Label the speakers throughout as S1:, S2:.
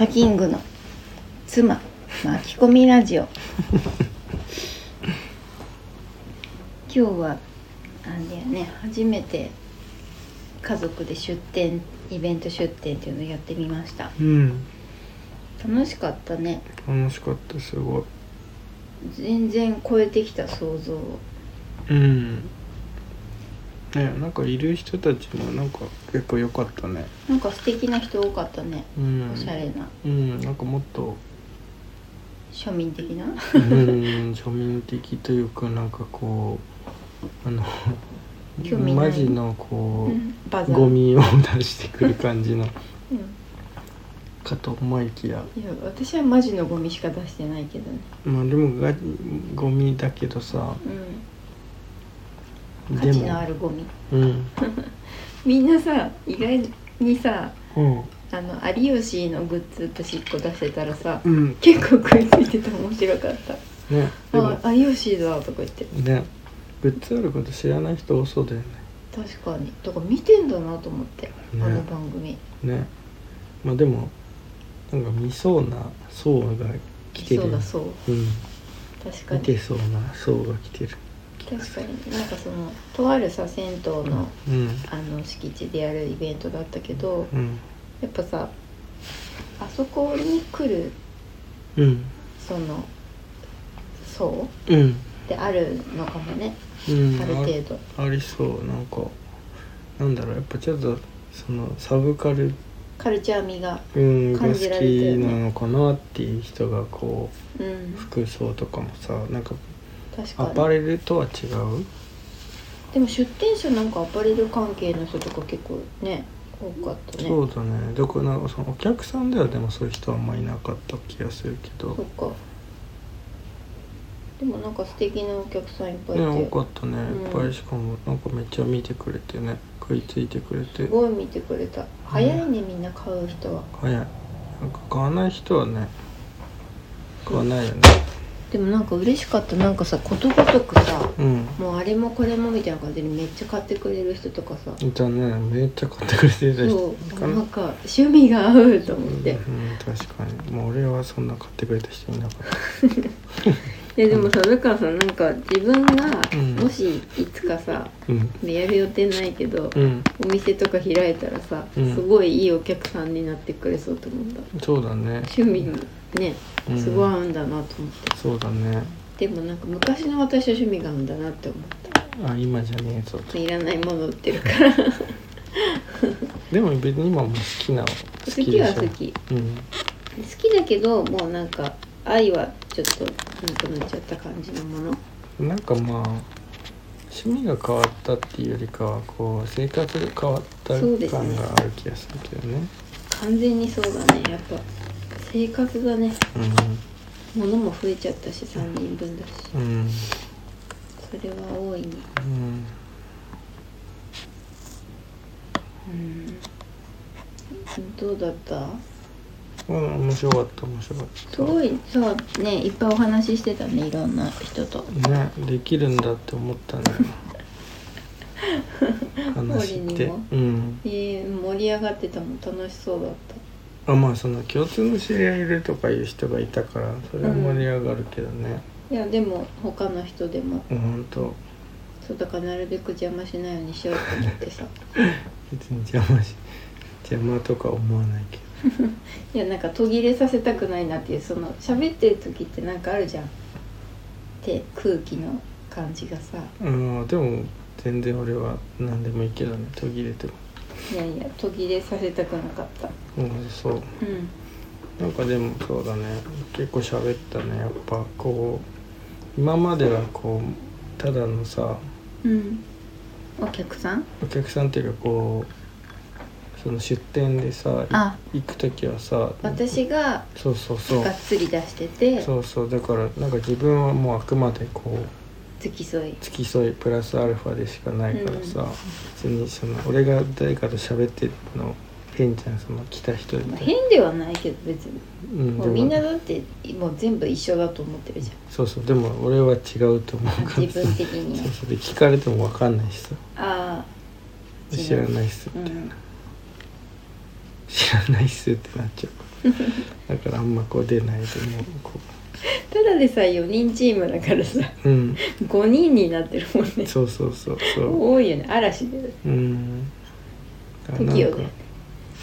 S1: サキングの妻巻き込みラジオ。今日はあれだよね初めて家族で出店イベント出店っていうのをやってみました。
S2: うん。
S1: 楽しかったね。
S2: 楽しかったすごい。
S1: 全然超えてきた想像を。
S2: うんねなんかいる人たちもなんか結構良かったね。
S1: なんか素敵な人多かったね。
S2: うん。
S1: おしゃれな。
S2: うんなんかもっと。
S1: 庶民的な？
S2: うん庶民的というかなんかこうあのマジのこう、ゴミを出してくる感じの。
S1: うん。
S2: かと思いきや。
S1: いや私はマジのゴミしか出してないけどね。
S2: まあでもがゴミだけどさ。
S1: うん価値のあるゴミ。
S2: うん。
S1: みんなさ意外にさ
S2: うん。
S1: あの有吉のグッズ私1個出してたらさ
S2: うん。
S1: 結構食いついてて面白かった。
S2: ね。
S1: あ有吉だとか言って。
S2: ね。グッズあること知らない人多そうだよね。
S1: 確かに。だから見てんだなと思って、
S2: ね。
S1: あの番組。
S2: ね。まあでもなんか見そうな層が来てる。
S1: そうだそう
S2: うん。
S1: 確かに。
S2: 見てそうな層が来てる
S1: 確かになんかそのとあるさ銭湯の
S2: うん。
S1: あの敷地でやるイベントだったけど
S2: うん。
S1: やっぱさあそこに来る
S2: うん。
S1: その層
S2: うん。
S1: ってあるのかもね。
S2: うん。
S1: ある程度。
S2: あありそう。なんかなんだろう。やっぱちょっとそのサブカル
S1: カルチャー味が感じられてるね。
S2: きなのかなっていう人がこ
S1: う
S2: うん。服装とかもさなんか
S1: 確か
S2: アパ
S1: に
S2: レルとは違う？
S1: でも出店者なんかアパレル関係の人とか結構ね多かったね。
S2: そうだね。だからなんかそのお客さんではでもそういう人はあんまいなかった気がするけど。
S1: そっか。でもなんか素敵なお客さんいっぱいいて、
S2: ね多かったね。
S1: うん。
S2: いっぱいしかもなんかめっちゃ見てくれてね。食いついてくれて。
S1: すごい見てくれた。早いねみんな買う人は。
S2: 早い。なんか買わない人はね買わないよね
S1: でもなんか嬉しかった。なんかさことごとくさ
S2: うん。
S1: もうあれもこれもみたいな感じでめっちゃ買ってくれる人とかさ。
S2: いたね。めっちゃ買ってくれてた人。
S1: そう。
S2: かな
S1: なんか趣味が合うと思って、
S2: うん、確かに。もう俺はそんな買ってくれた人いなかった。
S1: ででもさだからさなんか自分が
S2: うん。
S1: もしいつかさ、
S2: うん。
S1: やる予定ないけど、
S2: うん。
S1: お店とか開いたらさ、
S2: うん。
S1: すごいいいお客さんになってくれそうと思った
S2: そうだね。
S1: 趣味にね
S2: うん。
S1: すごい合うんだなと思って、
S2: そうだね。
S1: でもなんか昔の私と趣味が合うんだなって思った。
S2: あ今じゃねえぞと。
S1: いらないもの売ってるから。好
S2: でも別に今も好きなの。好
S1: き
S2: でしょ
S1: は好き好
S2: うん。
S1: きだけどもうなんか愛はちょっとなくなっちゃった感じのもの。
S2: なんかまあ趣味が変わったっていうよりかはこう生活が変わった
S1: そうですね
S2: 感がある気がするけどね。
S1: 完全にそうだねやっぱ生活がね物も増えちゃったし3人分だし。
S2: うん。うん
S1: それは大いに
S2: うん。
S1: うん。どうだった？
S2: うん面白かった面白かった。
S1: すごいさねいっぱいお話ししてたねいろんな人と。
S2: ねできるんだって思ったね。話って。
S1: 森にも？
S2: うん。
S1: えー、盛り上がってたもん楽しそうだった
S2: あまあその共通の知り合いいるとかいう人がいたからそれは盛り上がるけどね。
S1: いやでも他の人でも。
S2: うんほんと。
S1: そうだからなるべく邪魔しないようにしようと思ってさ。
S2: 別に邪魔し邪魔とか思わないけ
S1: いやなんか途切れさせたくないなっていうその喋ってる時ってなんかあるじゃん。って空気の感じがさ。
S2: どうんでも全然俺は何でもいいけどね。途切れても
S1: いやいや途切れさせたくなかった。
S2: うんそう。
S1: うん。
S2: なんかでもそうだね。結構喋ったね。やっぱこう今まではこうただのさ
S1: うん。お客さん？
S2: お客さんっていうかこうその出店でさ行く時はさ
S1: 私が
S2: そうそうそう。
S1: がっつり出してて。
S2: そうそう。だからなんか自分はもうあくまでこう
S1: 付き添い。
S2: 付き添いプラスアルファでしかないからさ、別にその俺が誰かと喋ってるの変じゃんその来た人た
S1: 変ではないけど別に。
S2: うん、でも
S1: もうみんなだってもう全部一緒だと思ってるじ
S2: そうそうでも俺は違うと思う
S1: ゃん
S2: から。
S1: 自分的には。
S2: そうそうで聞かれても分かんないしさ。
S1: ああ
S2: 知らないっすみたいな、
S1: うん。
S2: 知らないっすってなっちゃう。だからあんまこう出ないでもうこ
S1: ただでさえ4人チームだからさ
S2: ううん。
S1: 5人になってるもんね。
S2: そうそうそうそう。
S1: 多いよね嵐で
S2: うん。だから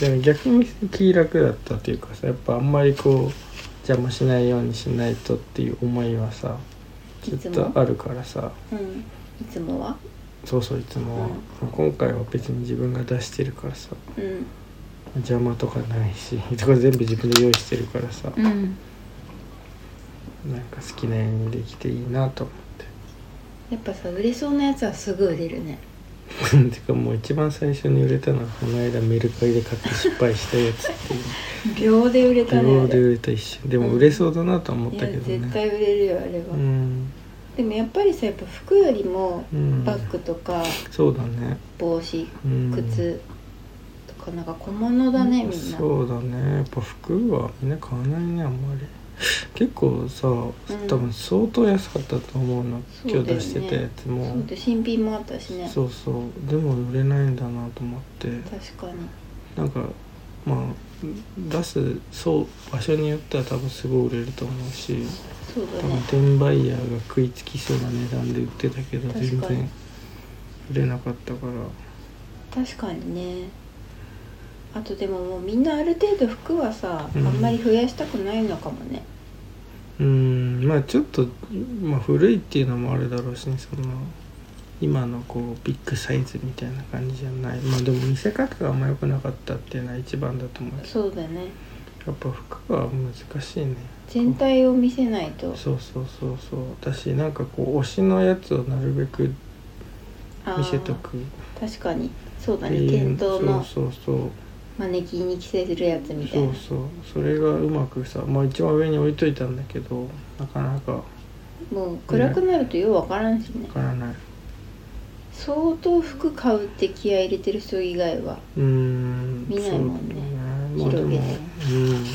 S2: でも逆に気楽だったっていうかさやっぱあんまりこう邪魔しないようにしないとっていう思いはさずっ
S1: いつも？
S2: とあるからさ。
S1: うん。いつもは？
S2: そうそういつもは、今回は別に自分が出してるからさ。
S1: うん。
S2: 邪魔とかないしとか全部自分で用意してるからさ、
S1: うん
S2: なんか好きなようにできていいなと思
S1: やっぱさ売れそうなやつはすぐ売れるね。
S2: っ ててかもう一番最初に売れたのはこの間メルカリで買って失敗したやつっていう。
S1: 秒で売れたね
S2: 秒で売れた一瞬。でも売れそうだなとは思ったけどね。
S1: 絶対売れるよあれは、
S2: うん、
S1: でもやっぱりさやっぱ服よりも
S2: うん、
S1: バッグとか
S2: そうだね。
S1: 帽子
S2: うん。
S1: 靴とかなんか小物だねみんな。
S2: そうだね。やっぱ服はみんな買わないねあんまり 結構さ、多分相当安かったと思うの
S1: そうだよね。
S2: 今日出してたやつも。
S1: そうで新品もあったしね。
S2: そうそう。でも売れないんだなと思って。
S1: 確かに。
S2: なんかまあ出すそう場所によっては多分すごい売れると思うし。多分
S1: そうだね。
S2: 転売ヤーが食いつきそうな値段で売ってたけど全然売れなかったから。
S1: 確かにね。あとでももうみんなある程度服はさ、
S2: うん。
S1: あんまり増やしたくないのかもね
S2: うんまあちょっと、まあ、古いっていうのもあれだろうしねその今のこうビッグサイズみたいな感じじゃない。まあでも見せ方があんま良くなかったっていうのは一番だと思うけど。
S1: そうだね。
S2: やっぱ服は難しいね。
S1: 全体を見せないと。
S2: そうそうそうそう。私なんかこう推しのやつをなるべく見せとく。
S1: 確かに。そうだね。店頭の。
S2: そうそうそう
S1: マネキンに着せるやつみたいな。
S2: そうそう。それがうまくさまあ一番上に置いといたんだけどなかなか。わ
S1: もう暗くなるとようわからんしね。
S2: からない。
S1: 相当服買うって気合い入れてる人以外は。
S2: うーん
S1: 見ないもんね。
S2: ねまあでも
S1: 広げて。
S2: うん。で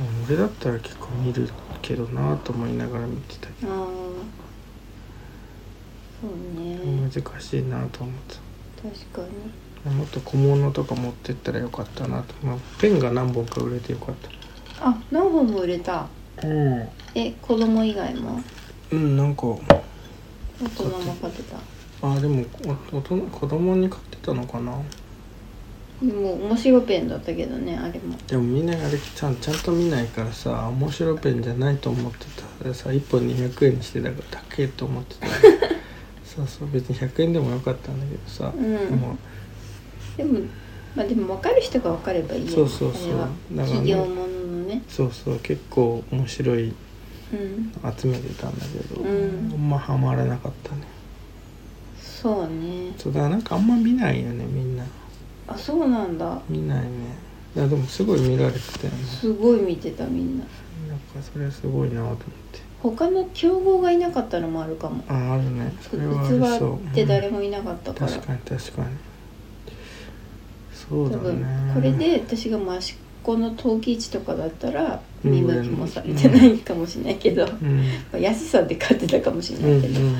S2: も俺だったら結構見るけどなと思いながら見てたけ
S1: ああそうね。
S2: ど難しいなと思って
S1: 確かに。
S2: たもっと小物とか持ってったらよかったなと、まあ、ペンが何本か売れてよかっ
S1: あ何本も売れた。
S2: たうん。
S1: え子供以外も？
S2: うんなんか
S1: 大人も買ってた。
S2: あでもお大人子供に買ってたのかな？
S1: でも面白ペンだったけどねあれも。
S2: でもみんなあれちゃんちゃんと見ないからさ面白ペンじゃないと思ってた。でさ1本200円にしてたから高えと思ってた。そうそう別に100円でもよかったんだけどさ、
S1: うん。
S2: でも
S1: でもまあでも分かる人が分かればいいよ
S2: そうそうそう。
S1: あれは。
S2: だからね。
S1: 企業もののね。
S2: そうそう。結構面白い
S1: うん。
S2: 集めてたんだけど、
S1: うん。
S2: あんまハマらなかったね。
S1: そうね。
S2: そうだからなんかあんま見ないよねみんな。
S1: あそうなんだ。
S2: 見ないね。いやでもすごい見られてたよね。
S1: すごい見てたみんな。
S2: なんかそれすごいなと思って。
S1: 他の競合がいなかったのもあるかも。
S2: ああるね。それはありそう。
S1: 器って誰もいなかったから、
S2: 確かに確かに
S1: 多分
S2: ね
S1: これで私が益子の陶器市とかだったら
S2: うん。
S1: 見向きもされてないかもしれないけど、
S2: うん。
S1: 安さで買ってたかもしれ
S2: うん
S1: ないけど、
S2: うん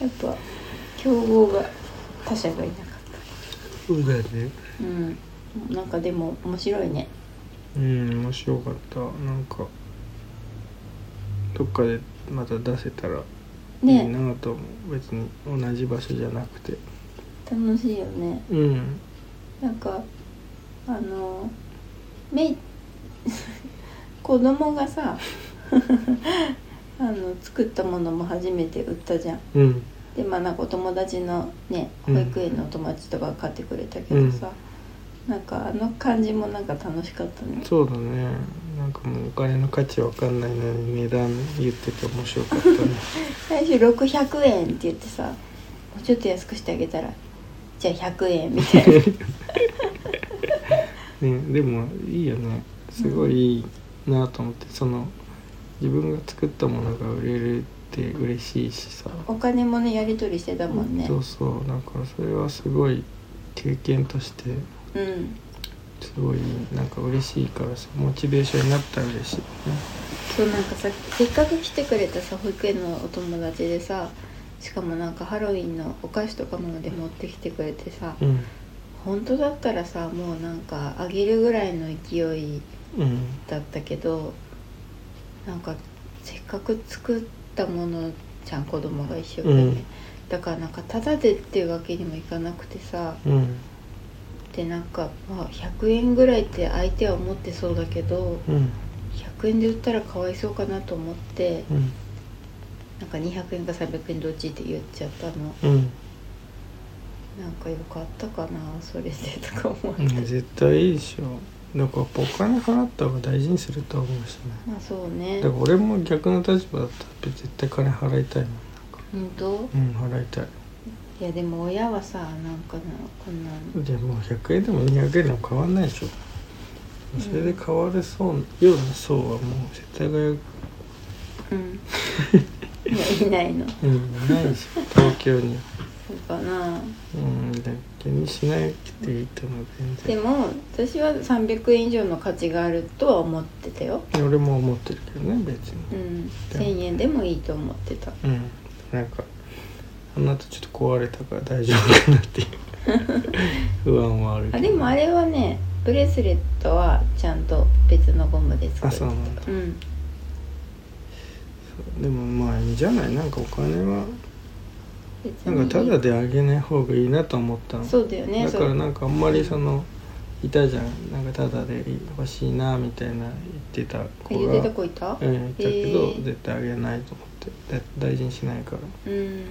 S1: やっぱ競合が他社がいなかっ
S2: そうだよね。
S1: たうん。なんかでも面白いね。
S2: うん面白かった。なんかどっかでまた出せたらいい
S1: ね
S2: なと思う。別に同じ場所じゃなくて。
S1: 楽しいよね。
S2: うん
S1: なんかあのめい 子供がさあの作ったものも初めて売ったじゃん。
S2: うん。
S1: でまあなんかお友達のね
S2: うん。
S1: 保育園のお友達とかが買ってくれたけどさ、なんかあの感じもなんか楽しかったね。
S2: そうだね。なんかもうお金の価値わかんないのに値段言ってて面白かったね。
S1: 最初600円って言ってさもうちょっと安くしてあげたらじゃあ100円みたいな。
S2: ねでもいいよね。すごいいいなと思ってその自分が作ったものが売れるって嬉しいしさ。
S1: お金もねやり取りしてたもんね。
S2: そうそう。だからそれはすごい経験として
S1: うん。
S2: すごいなんか嬉しいからさモチベーションになったら嬉しいよね。
S1: そうなんかさせっかく来てくれたさ保育園のお友達でさしかもなんかハロウィンのお菓子とかまで持ってきてくれてさ
S2: うん。
S1: 本当だったらさもうなんかあげるぐらいの勢い
S2: うん。
S1: だったけどなんかせっかく作ったものじゃん子供が一生懸命、
S2: うん。
S1: だからなんかタダでっていうわけにもいかなくてさ
S2: うん。
S1: でなんか、まあ、100円ぐらいって相手は思ってそうだけど
S2: うん。
S1: 100円で売ったらかわいそうかなと思って
S2: うん
S1: なんか200円か300円どっちって言っちゃったの。
S2: うん。
S1: なんかよかったかなそれでとか思って、
S2: うん絶対いいでしょ。だからお金払った方が大事にすると思うしね。
S1: まあそうね。
S2: だから俺も逆の立場だったら絶対金払いたいもん。
S1: 本当？
S2: うん払いたい。
S1: いやでも親はさなんかなこんなの。
S2: でもう100円でも200円でも変わんないでしょ。それで変わるそうような層はもう絶対がうん
S1: うん いやいないの。
S2: いないでしょ東京に。
S1: そうかな。
S2: うんだ気にしなくていいと思う
S1: でも私は300円以上の価値があるとは思ってたよ。
S2: 俺も思ってるけどね別
S1: う
S2: に
S1: ん1000円でもいいと思ってた。
S2: うんなんかあの後ちょっと壊れたから大丈夫かなっていう。不安はあるけど。
S1: あでもあれはねブレスレットはちゃんと別のゴムで作
S2: あ
S1: る
S2: そうなんだ。
S1: うん
S2: でもまあいいんじゃない。なんかお金は
S1: 別
S2: なんかただであげない方がいいなと思ったの。
S1: そうだよね。
S2: だからなんかあんまりそのいたじゃん。なんかただで欲しいなみたいな言ってた子
S1: 言って
S2: が
S1: た子いた？
S2: うん言ったけど、
S1: へー
S2: 絶対あげないと思って。だ大事にしないから。
S1: うん。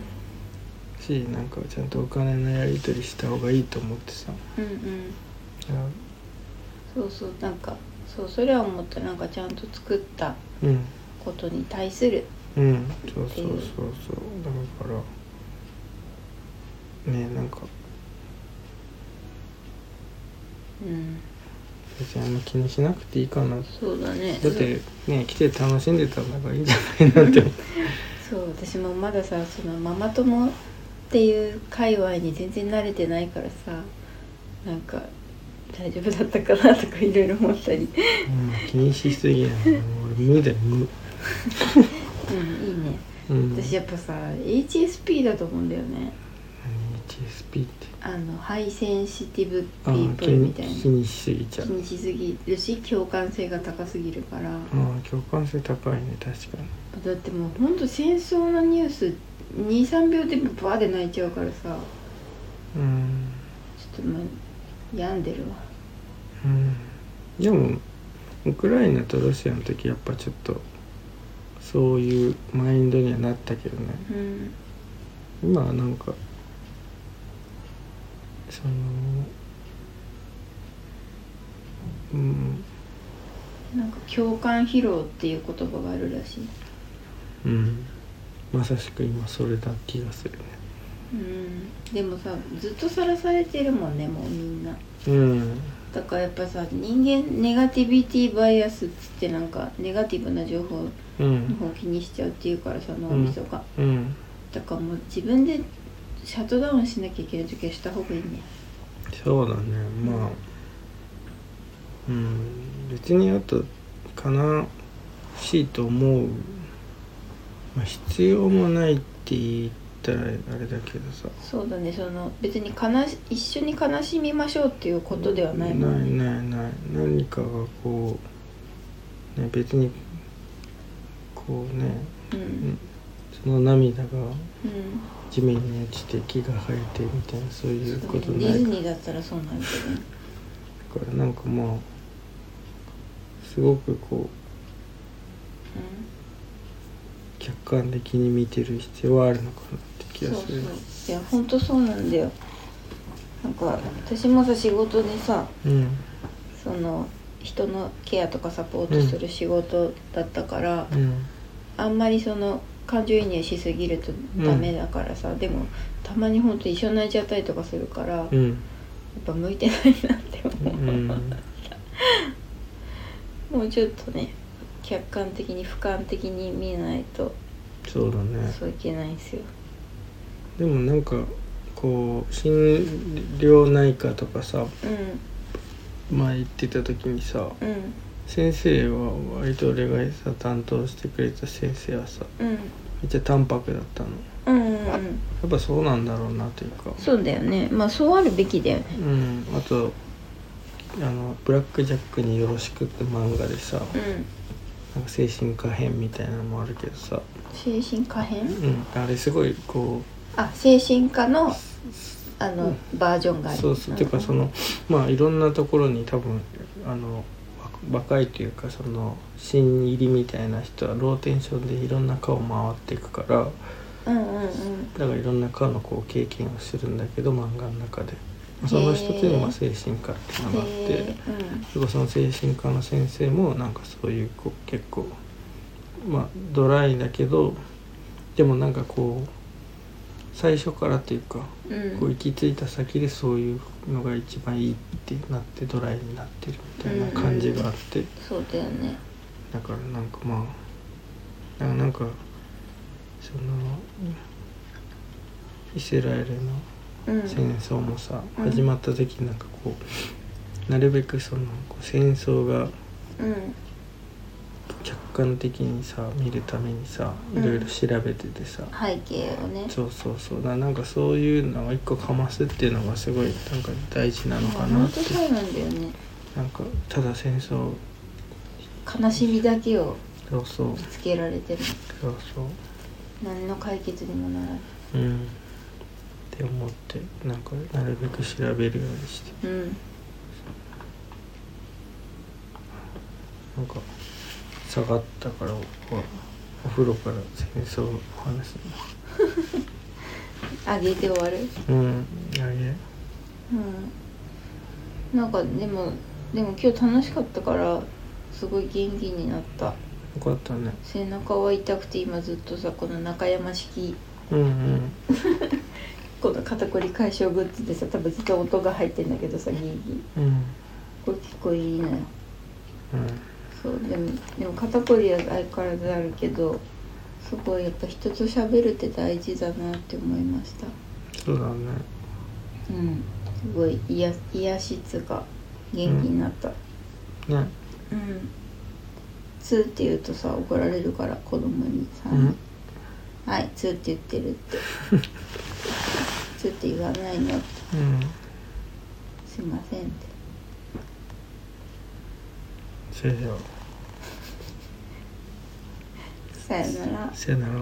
S2: しなんかちゃんとお金のやり取りした方がいいと思ってさ。
S1: うん。うん。そうそうなんかそうそれは思った。なんかちゃんと作った。
S2: うん
S1: ことに対する
S2: うんそうそうそうそう。だからねなんか
S1: うん。
S2: 別にあんま気にしなくていいかなだ
S1: そうだね。
S2: ってね来て楽しんでたんだからいいんじゃないなって。
S1: そう私もまださそのママ友っていう界隈に全然慣れてないからさなんか大丈夫だったかなとかいろいろ思ったり。
S2: うん気にしすぎな。い俺無だよ無
S1: うんいいね。
S2: うん。
S1: 私やっぱさ HSP だと思うんだよね。
S2: 何 HSP って。
S1: あのハイセンシティブピ
S2: あ
S1: ープルみたいな。
S2: 気にしすぎちゃう。
S1: 気にしすぎ。るし共感性が高すぎるから。
S2: ああ共感性高いね確かに。
S1: だってもうほんと戦争のニュース23秒でバーで泣いちゃうからさ。
S2: うん。
S1: ちょっともう病んでるわ。
S2: うん。でもウクライナとロシアの時やっぱちょっとそういうマインドにはなったけどね。
S1: うん
S2: 今はなんかそのうん。
S1: なんか共感疲労っていう言葉があるらしい。
S2: うん。まさしく今それだ気がするね。
S1: うん。でもさずっとさらされてるもんねもうみんな。
S2: うん
S1: だからやっぱさ人間ネガティビティバイアスっつってなんかネガティブな情報
S2: う
S1: の
S2: ん
S1: 方を気にしちゃうっていうからさ脳みそが、
S2: うん。
S1: だからもう自分でシャットダウンしなきゃいけない時はした方がいいね。
S2: そうだね。まあうん。別にあと悲しいと思う、まあ、必要もないって言ったらあれだけどさ。
S1: そうだねその別に悲し一緒に悲しみましょうっていうことではないもんね。
S2: ないないない。何かがこう、ね、別にこうね
S1: うん。
S2: その涙が
S1: うん
S2: 地面に落ちて木が生えてみたいなそういうことない
S1: ディズニーだったらそうなるけど。ね
S2: らだからなんかまあすごくこう客観的に見てる必要はあるのかな気
S1: そうそう。
S2: がする
S1: いや本当そうなんだよ。なんか私もさ仕事でさ
S2: うん。
S1: その人のケアとかサポートする仕事だったから、
S2: うん。
S1: あんまりその感情移入しすぎるとダメだからさ、でもたまに本当一緒に泣いちゃったりとかするから、やっ
S2: うん
S1: ぱ向いてないなって思う、
S2: うん。
S1: もうちょっとね客観的に俯瞰的に見ないと
S2: そうだね。
S1: そういけないんですよ
S2: でもなんかこう心療内科とかさ
S1: う
S2: 前行ってた時にさ
S1: んうん
S2: 先生は割と俺がさ担当してくれた先生はさ
S1: うん
S2: めっちゃ淡白だったの。
S1: うんうんうん
S2: やっぱそうなんだろうなというか。
S1: そうだよね。まあそうあるべきだよね。
S2: うん。あとあの「ブラック・ジャックによろしく」って漫画でさ
S1: うん。
S2: なんか精神科編みたいなのもあるけどさ、
S1: 精神科編？
S2: うん、あれすごいこ
S1: あ精神科のあの、バージョンがある
S2: うそうそう。ていうかそのまあいろんなところに多分あのわ若いというかその新入りみたいな人はローテンションでいろんな科を回っていくから
S1: うんうんうん。
S2: だからいろんな科のこう経験をするんだけど漫画の中で。その一つにまあ精神科っていうのがあって
S1: へ
S2: でもその精神科の先生もなんかそういうこう結構まあドライだけどでもなんかこう最初からっていうか
S1: えうん。
S2: こう行き着いた先でそういうのが一番いいってなってドライになってるみたいな感じがあって、
S1: そうだよね。
S2: だからなんかまあなんかそのイスラエルの
S1: うん。
S2: 戦争もさ、
S1: うん。
S2: 始まった時なんかこうなるべくその戦争が
S1: うん
S2: 客観的にさ見るためにさ
S1: うん。
S2: いろいろ調べててさ、
S1: 背景をね。
S2: そうそうそう。だなんかそういうのを一個かますっていうのがすごいなんか大事なのかな
S1: 本
S2: って。
S1: 当そうなんだよね。
S2: なんかただ戦争。
S1: 悲しみだけを
S2: そうそう。
S1: つけられてる。
S2: そうそう。
S1: 何の解決にもならない。
S2: うん。って思ってなんかなるべく調べるようにして。
S1: うん。
S2: なんか下がったからおお風呂から戦争を話す
S1: あげて終わる？
S2: うんあげ。
S1: うん。なんかでもでも今日楽しかったからすごい元気になった。
S2: よかったね。
S1: 背中は痛くて今ずっとさこの中山式。
S2: うんうん。
S1: この肩こり解消グッズでさ多分ずっと音が入ってんだけどさギーギー。
S2: うん。
S1: これ結構いいのよ
S2: うん
S1: そうでもでも肩こりは相変わらずあるけどすごいやっぱ人と喋るって大事だなって思いました。
S2: そうだね。
S1: うん。すごい癒癒しつか元気になった。
S2: ね。
S1: うん「つ」って言うとさ怒られるから子供にさ「
S2: うん。
S1: はいつ」って言ってるって「つ」って言わないの。って
S2: うん。
S1: すいませんって
S2: それでは
S1: さよな。ら
S2: さよな。ら